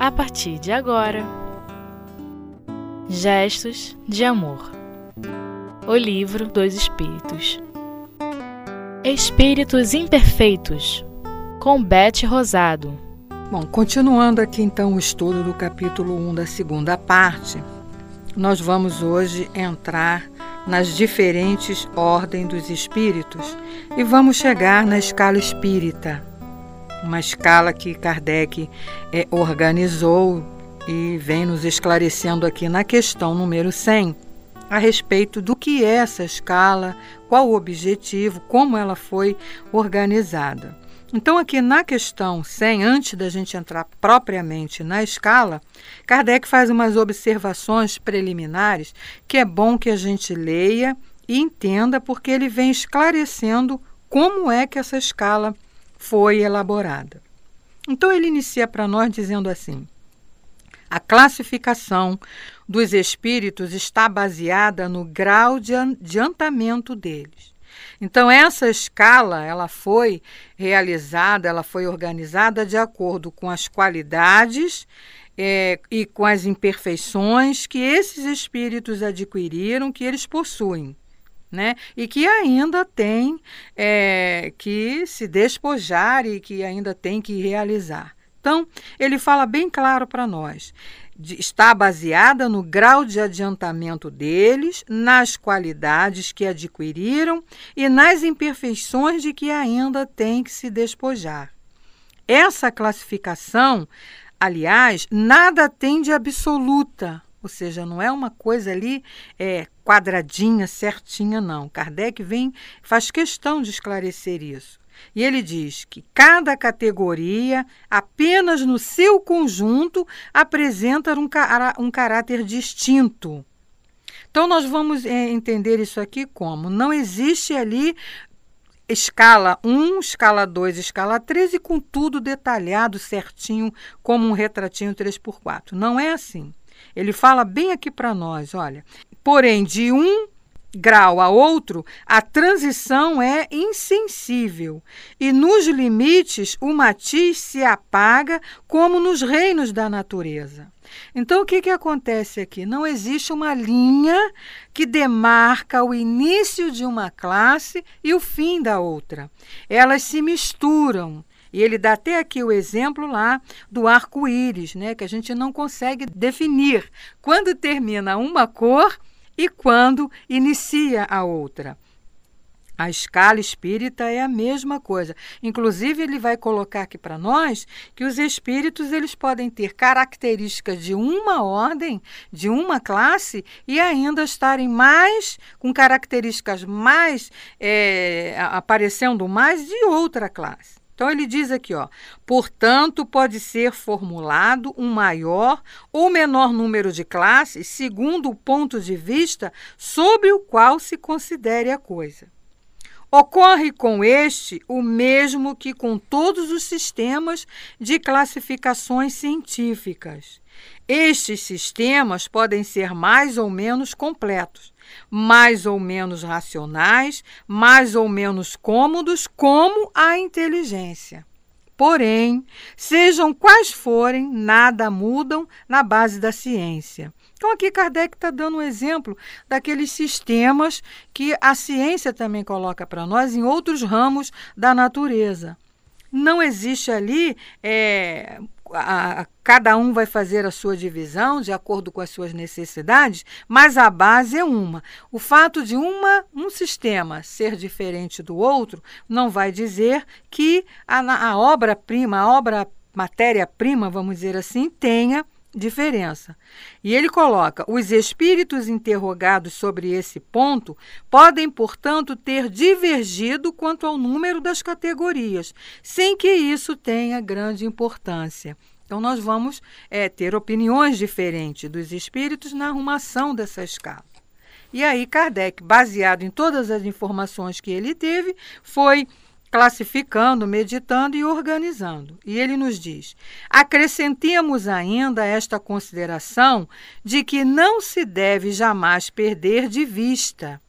a partir de agora. Gestos de Amor. O Livro dos Espíritos. Espíritos Imperfeitos com Bete Rosado. Bom, continuando aqui então o estudo do capítulo 1 da segunda parte, nós vamos hoje entrar nas diferentes ordens dos espíritos e vamos chegar na escala espírita uma escala que Kardec é, organizou e vem nos esclarecendo aqui na questão número 100 a respeito do que é essa escala, qual o objetivo, como ela foi organizada. Então, aqui na questão 100, antes da gente entrar propriamente na escala, Kardec faz umas observações preliminares que é bom que a gente leia e entenda, porque ele vem esclarecendo como é que essa escala foi elaborada. Então ele inicia para nós dizendo assim: a classificação dos espíritos está baseada no grau de adiantamento deles. Então essa escala, ela foi realizada, ela foi organizada de acordo com as qualidades é, e com as imperfeições que esses espíritos adquiriram, que eles possuem né? E que ainda tem é, que se despojar e que ainda tem que realizar. Então, ele fala bem claro para nós. está baseada no grau de adiantamento deles, nas qualidades que adquiriram e nas imperfeições de que ainda tem que se despojar. Essa classificação, aliás, nada tem de absoluta, ou seja, não é uma coisa ali é, quadradinha, certinha, não. Kardec vem, faz questão de esclarecer isso. E ele diz que cada categoria, apenas no seu conjunto, apresenta um, um caráter distinto. Então, nós vamos é, entender isso aqui como: não existe ali escala 1, escala 2, escala 3 e com tudo detalhado certinho, como um retratinho 3x4. Não é assim. Ele fala bem aqui para nós, olha. Porém, de um grau a outro, a transição é insensível e nos limites o matiz se apaga como nos reinos da natureza. Então, o que, que acontece aqui? Não existe uma linha que demarca o início de uma classe e o fim da outra. Elas se misturam e ele dá até aqui o exemplo lá do arco-íris, né, que a gente não consegue definir quando termina uma cor e quando inicia a outra. A escala espírita é a mesma coisa. Inclusive, ele vai colocar aqui para nós que os espíritos eles podem ter características de uma ordem, de uma classe, e ainda estarem mais com características mais é, aparecendo mais de outra classe. Então ele diz aqui, ó, portanto, pode ser formulado um maior ou menor número de classes segundo o ponto de vista sobre o qual se considere a coisa. Ocorre com este o mesmo que com todos os sistemas de classificações científicas. Estes sistemas podem ser mais ou menos completos, mais ou menos racionais, mais ou menos cômodos, como a inteligência. Porém, sejam quais forem, nada mudam na base da ciência. Então, aqui Kardec está dando um exemplo daqueles sistemas que a ciência também coloca para nós em outros ramos da natureza. Não existe ali é, a, cada um vai fazer a sua divisão de acordo com as suas necessidades, mas a base é uma. O fato de uma, um sistema ser diferente do outro não vai dizer que a, obra-prima, a obra matéria-prima, vamos dizer assim, tenha diferença. E ele coloca: os espíritos interrogados sobre esse ponto podem, portanto, ter divergido quanto ao número das categorias, sem que isso tenha grande importância. Então, nós vamos é, ter opiniões diferentes dos espíritos na arrumação dessa escala. E aí, Kardec, baseado em todas as informações que ele teve, foi classificando, meditando e organizando. E ele nos diz: acrescentemos ainda esta consideração de que não se deve jamais perder de vista.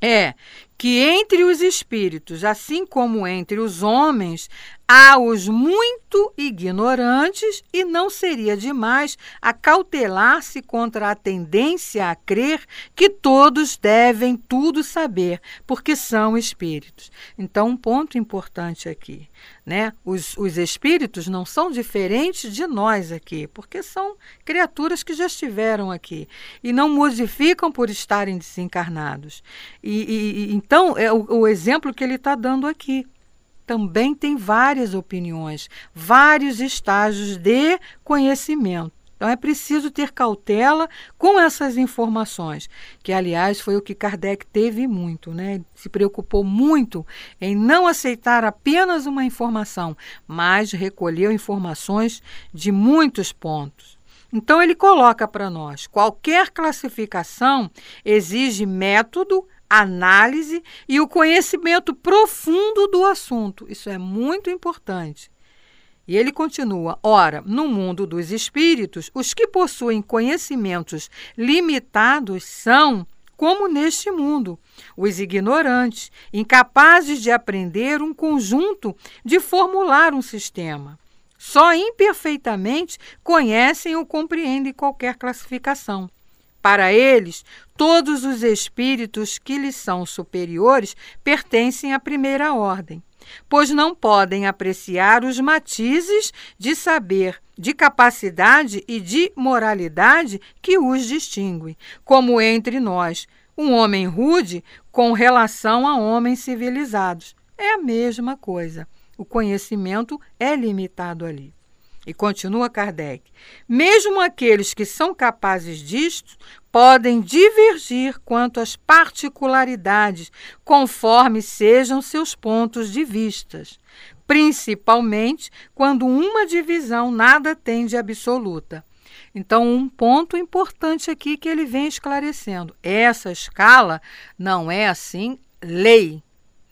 É que entre os espíritos, assim como entre os homens, há os muito ignorantes e não seria demais acautelar-se contra a tendência a crer que todos devem tudo saber, porque são espíritos. Então, um ponto importante aqui, né? Os, os espíritos não são diferentes de nós aqui, porque são criaturas que já estiveram aqui e não modificam por estarem desencarnados. E, e então, é o, o exemplo que ele está dando aqui também tem várias opiniões, vários estágios de conhecimento. Então é preciso ter cautela com essas informações, que aliás foi o que Kardec teve muito, né? Se preocupou muito em não aceitar apenas uma informação, mas recolheu informações de muitos pontos. Então ele coloca para nós: qualquer classificação exige método, análise e o conhecimento profundo do assunto. Isso é muito importante. E ele continua: ora, no mundo dos espíritos, os que possuem conhecimentos limitados são, como neste mundo, os ignorantes, incapazes de aprender um conjunto, de formular um sistema. Só imperfeitamente conhecem ou compreendem qualquer classificação. Para eles, todos os espíritos que lhes são superiores pertencem à primeira ordem, pois não podem apreciar os matizes de saber, de capacidade e de moralidade que os distinguem, como entre nós, um homem rude com relação a homens civilizados. É a mesma coisa. O conhecimento é limitado ali. E continua Kardec: mesmo aqueles que são capazes disto podem divergir quanto às particularidades, conforme sejam seus pontos de vistas, principalmente quando uma divisão nada tem de absoluta. Então, um ponto importante aqui que ele vem esclarecendo: essa escala não é assim lei,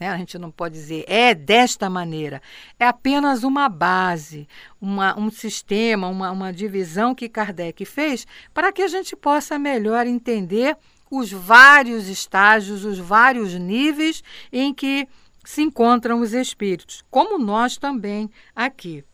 né? A gente não pode dizer é desta maneira. É apenas uma base, uma, um sistema, uma, uma divisão que Kardec fez para que a gente possa melhor entender os vários estágios, os vários níveis em que se encontram os espíritos, como nós também aqui.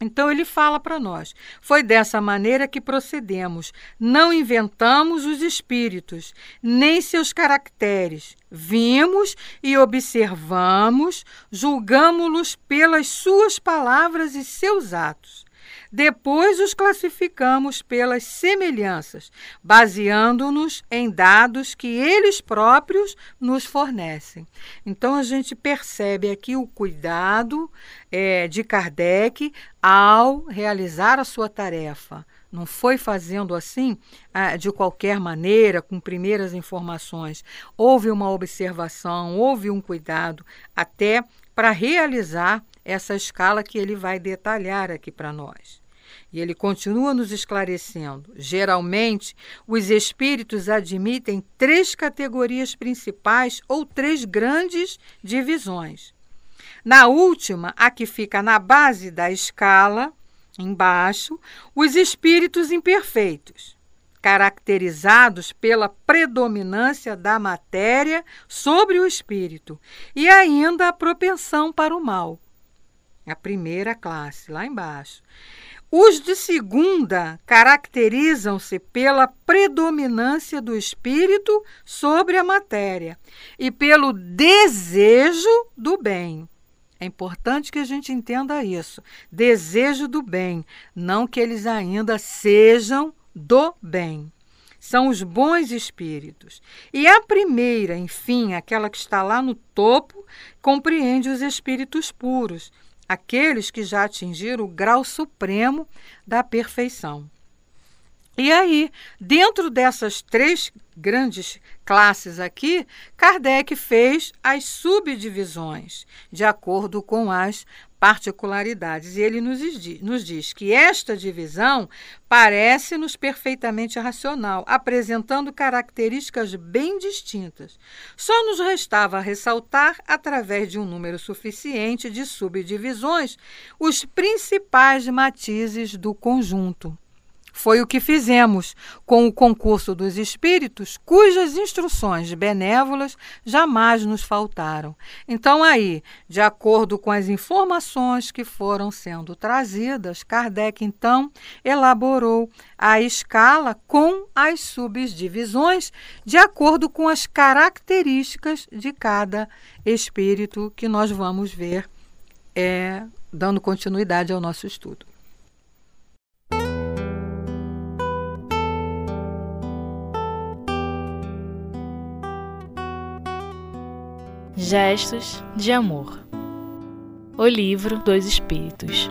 Então ele fala para nós: foi dessa maneira que procedemos. Não inventamos os espíritos, nem seus caracteres. Vimos e observamos, julgamos-los pelas suas palavras e seus atos. Depois os classificamos pelas semelhanças, baseando-nos em dados que eles próprios nos fornecem. Então a gente percebe aqui o cuidado é, de Kardec ao realizar a sua tarefa. Não foi fazendo assim ah, de qualquer maneira, com primeiras informações. Houve uma observação, houve um cuidado até para realizar essa escala que ele vai detalhar aqui para nós. E ele continua nos esclarecendo. Geralmente, os espíritos admitem três categorias principais ou três grandes divisões. Na última, a que fica na base da escala, embaixo, os espíritos imperfeitos, caracterizados pela predominância da matéria sobre o espírito e ainda a propensão para o mal. A primeira classe, lá embaixo. Os de segunda caracterizam-se pela predominância do espírito sobre a matéria e pelo desejo do bem. É importante que a gente entenda isso. Desejo do bem, não que eles ainda sejam do bem. São os bons espíritos. E a primeira, enfim, aquela que está lá no topo, compreende os espíritos puros aqueles que já atingiram o grau supremo da perfeição. E aí, dentro dessas três grandes classes aqui, Kardec fez as subdivisões de acordo com as particularidades. E ele nos diz, nos diz que esta divisão parece-nos perfeitamente racional, apresentando características bem distintas. Só nos restava ressaltar, através de um número suficiente de subdivisões, os principais matizes do conjunto. Foi o que fizemos com o concurso dos espíritos, cujas instruções benévolas jamais nos faltaram. Então, aí, de acordo com as informações que foram sendo trazidas, Kardec então elaborou a escala com as subdivisões de acordo com as características de cada espírito que nós vamos ver é, dando continuidade ao nosso estudo. Gestos de Amor O Livro dos Espíritos.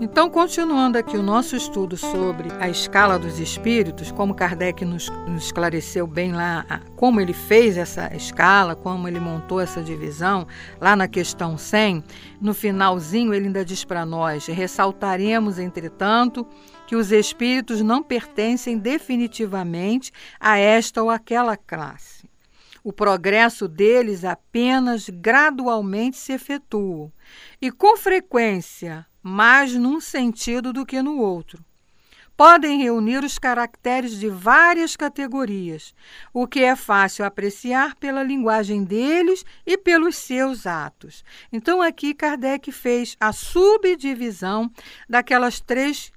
Então, continuando aqui o nosso estudo sobre a escala dos espíritos, como Kardec nos, nos, esclareceu bem lá como ele fez essa escala, como ele montou essa divisão, lá na questão 100, no finalzinho ele ainda diz para nós: ressaltaremos, entretanto, que os espíritos não pertencem definitivamente a esta ou aquela classe o progresso deles apenas gradualmente se efetua, e com frequência mais num sentido do que no outro. Podem reunir os caracteres de várias categorias, o que é fácil apreciar pela linguagem deles e pelos seus atos. Então, aqui Kardec fez a subdivisão daquelas três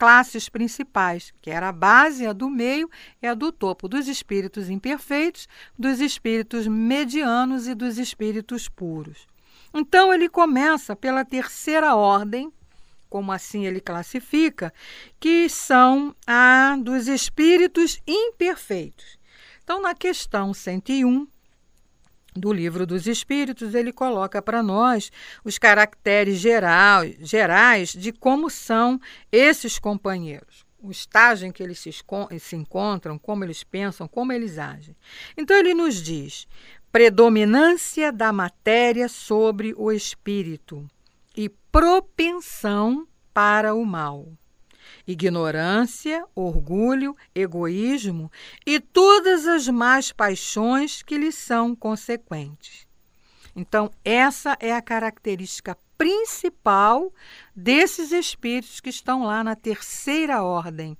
classes principais, que era a base, a do meio e a do topo, dos espíritos imperfeitos, dos espíritos medianos e dos espíritos puros. Então ele começa pela terceira ordem, como assim ele classifica, que são a dos espíritos imperfeitos. Então, na questão 101, do livro dos Espíritos, ele coloca para nós os caracteres geral, gerais de como são esses companheiros, o estágio em que eles se, se encontram, como eles pensam, como eles agem. Então, ele nos diz: predominância da matéria sobre o espírito e propensão para o mal ignorância, orgulho, egoísmo e todas as más paixões que lhe são consequentes. Então, essa é a característica principal desses espíritos que estão lá na terceira ordem,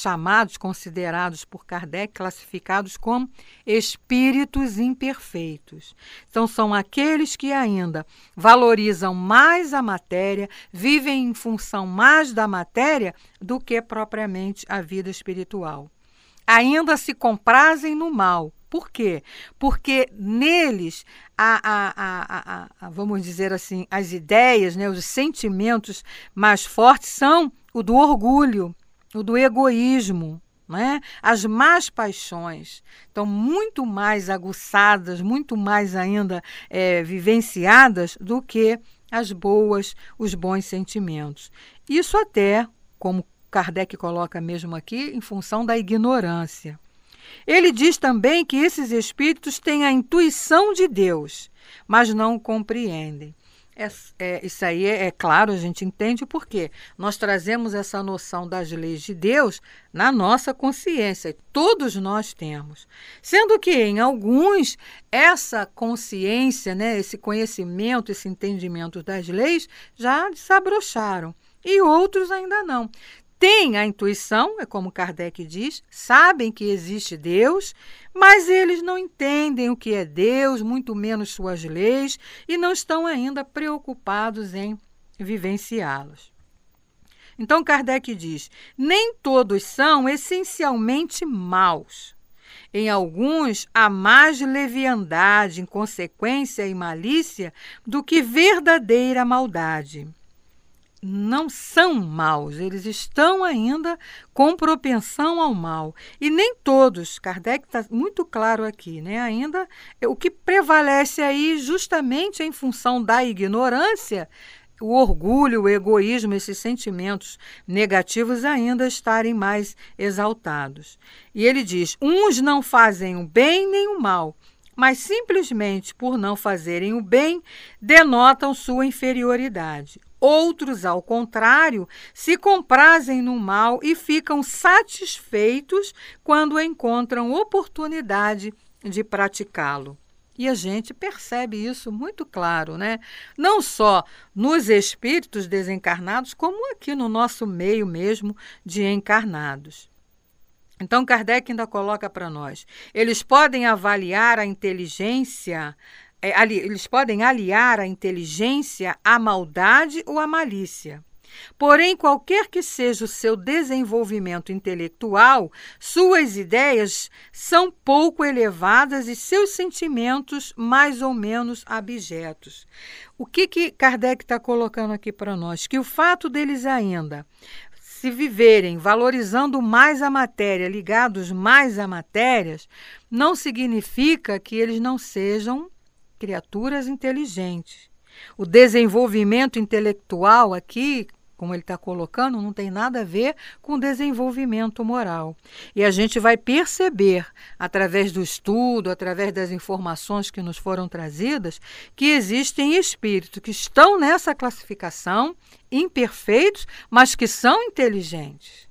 chamados, considerados por Kardec, classificados como espíritos imperfeitos. Então, são aqueles que ainda valorizam mais a matéria, vivem em função mais da matéria do que propriamente a vida espiritual. Ainda se comprazem no mal. Por quê? Porque neles, a, a, a, vamos dizer assim, as ideias, né, os sentimentos mais fortes são o do orgulho, o do egoísmo, né? as más paixões estão muito mais aguçadas, muito mais ainda é, vivenciadas do que as boas, os bons sentimentos. Isso até, como Kardec coloca mesmo aqui, em função da ignorância. Ele diz também que esses espíritos têm a intuição de Deus, mas não compreendem. É, é, isso aí é, é, claro, a gente entende por quê. Nós trazemos essa noção das leis de Deus na nossa consciência, todos nós temos. Sendo que em alguns, essa consciência, né, esse conhecimento, esse entendimento das leis já desabrocharam e outros ainda não têm a intuição, é como Kardec diz, sabem que existe Deus, mas eles não entendem o que é Deus, muito menos suas leis, e não estão ainda preocupados em vivenciá-los. Então Kardec diz: nem todos são essencialmente maus. Em alguns há mais leviandade, inconsequência e malícia do que verdadeira maldade não são maus, eles estão ainda com propensão ao mal. E nem todos, Kardec está muito claro aqui, né? Ainda o que prevalece aí, justamente em função da ignorância, o orgulho, o egoísmo, esses sentimentos negativos ainda estarem mais exaltados. E ele diz: uns não fazem o bem nem o mal, mas simplesmente por não fazerem o bem, denotam sua inferioridade. Outros, ao contrário, se comprazem no mal e ficam satisfeitos quando encontram oportunidade de praticá-lo. E a gente percebe isso muito claro, né? Não só nos espíritos desencarnados, como aqui no nosso meio mesmo de encarnados. Então, Kardec ainda coloca para nós: eles podem avaliar a inteligência, é, ali, eles podem aliar a inteligência à maldade ou à malícia. Porém, qualquer que seja o seu desenvolvimento intelectual, suas ideias são pouco elevadas e seus sentimentos mais ou menos abjetos. O que, que Kardec está colocando aqui para nós? Que o fato deles ainda se viverem valorizando mais a matéria, ligados mais a matérias, não significa que eles não sejam criaturas inteligentes. O desenvolvimento intelectual aqui, como ele está colocando, não tem nada a ver com desenvolvimento moral. E a gente vai perceber, através do estudo, através das informações que nos foram trazidas, que existem espíritos que estão nessa classificação, imperfeitos, mas que são inteligentes.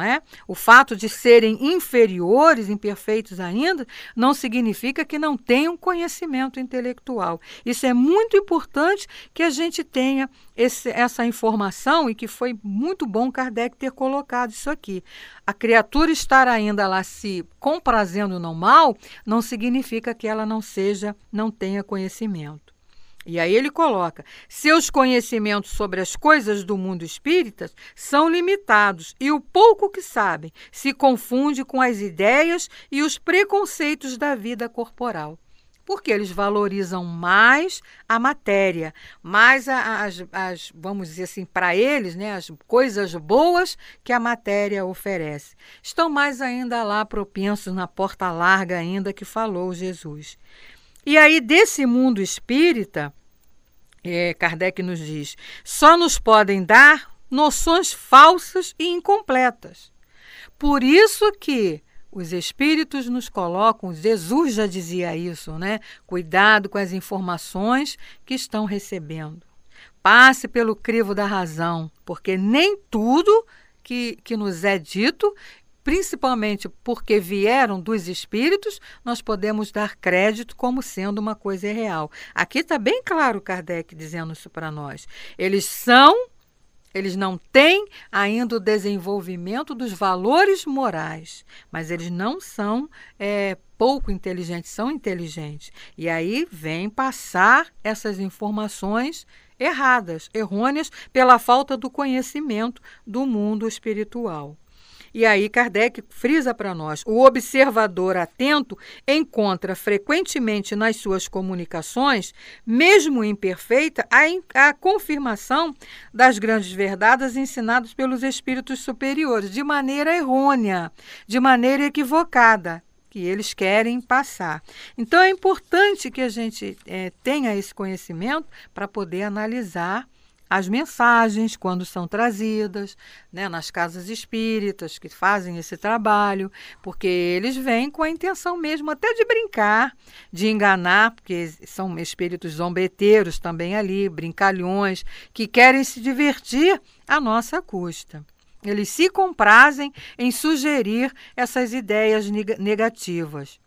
É? O fato de serem inferiores, imperfeitos ainda, não significa que não tenham conhecimento intelectual. Isso é muito importante que a gente tenha esse, essa informação e que foi muito bom Kardec ter colocado isso aqui. A criatura estar ainda lá se comprazendo no mal não significa que ela não seja, não tenha conhecimento. E aí ele coloca: seus conhecimentos sobre as coisas do mundo espírita são limitados e o pouco que sabem se confunde com as ideias e os preconceitos da vida corporal. Porque eles valorizam mais a matéria, mais as, as vamos dizer assim, para eles, né, as coisas boas que a matéria oferece. Estão mais ainda lá propensos na porta larga ainda que falou Jesus. E aí, desse mundo espírita, é, Kardec nos diz, só nos podem dar noções falsas e incompletas. Por isso que os espíritos nos colocam, Jesus já dizia isso, né? Cuidado com as informações que estão recebendo. Passe pelo crivo da razão, porque nem tudo que, que nos é dito principalmente porque vieram dos espíritos, nós podemos dar crédito como sendo uma coisa real. Aqui está bem claro Kardec dizendo isso para nós. Eles são, eles não têm ainda o desenvolvimento dos valores morais, mas eles não são é, pouco inteligentes, são inteligentes. E aí vem passar essas informações erradas, errôneas, pela falta do conhecimento do mundo espiritual. E aí Kardec frisa para nós: o observador atento encontra frequentemente nas suas comunicações, mesmo imperfeita, a, a confirmação das grandes verdades ensinadas pelos espíritos superiores, de maneira errônea, de maneira equivocada que eles querem passar. Então é importante que a gente é, tenha esse conhecimento para poder analisar as mensagens quando são trazidas, né, nas casas espíritas que fazem esse trabalho, porque eles vêm com a intenção mesmo até de brincar, de enganar, porque são espíritos zombeteiros também ali, brincalhões, que querem se divertir à nossa custa. Eles se comprazem em sugerir essas ideias negativas.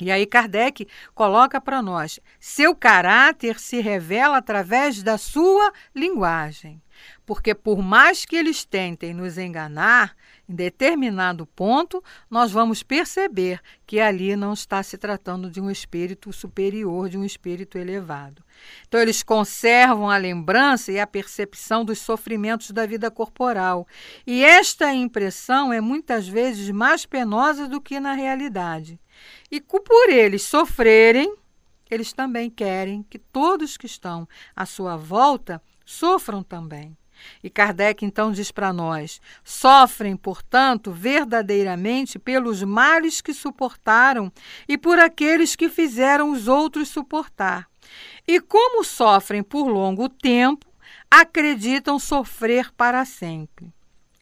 E aí Kardec coloca para nós: seu caráter se revela através da sua linguagem. Porque por mais que eles tentem nos enganar, em determinado ponto, nós vamos perceber que ali não está se tratando de um espírito superior, de um espírito elevado. Então, eles conservam a lembrança e a percepção dos sofrimentos da vida corporal. E esta impressão é muitas vezes mais penosa do que na realidade. E por eles sofrerem, eles também querem que todos que estão à sua volta sofram também. E Kardec então diz para nós: sofrem, portanto, verdadeiramente pelos males que suportaram e por aqueles que fizeram os outros suportar. E como sofrem por longo tempo, acreditam sofrer para sempre.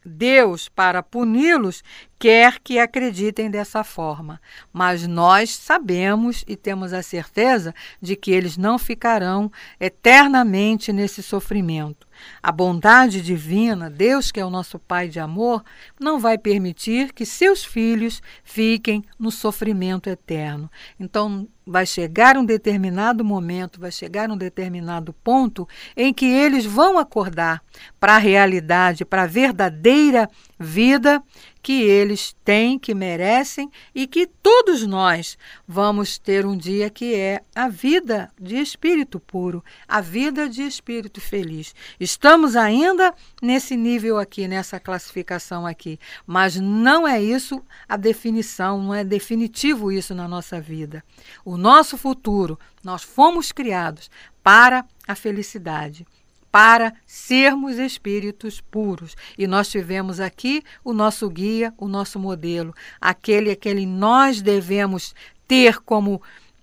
Deus, para puni-los, quer que acreditem dessa forma, mas nós sabemos e temos a certeza de que eles não ficarão eternamente nesse sofrimento. A bondade divina, Deus que é o nosso Pai de amor, não vai permitir que seus filhos fiquem no sofrimento eterno. Então, vai chegar um determinado momento, vai chegar um determinado ponto em que eles vão acordar para a realidade, para a verdadeira vida que eles têm, que merecem e que todos nós vamos ter um dia que é a vida de espírito puro, a vida de espírito feliz. Estamos ainda nesse nível aqui, nessa classificação aqui, mas não é isso a definição, não é definitivo isso na nossa vida. O nosso futuro, nós fomos criados para a felicidade para sermos espíritos puros. E nós tivemos aqui o nosso guia, o nosso modelo, aquele aquele nós devemos ter como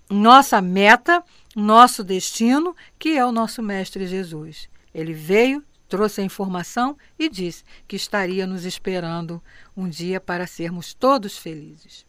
nossa meta, nosso destino, que é o nosso mestre Jesus. Ele veio, trouxe a informação e disse que estaria nos esperando um dia para sermos todos felizes.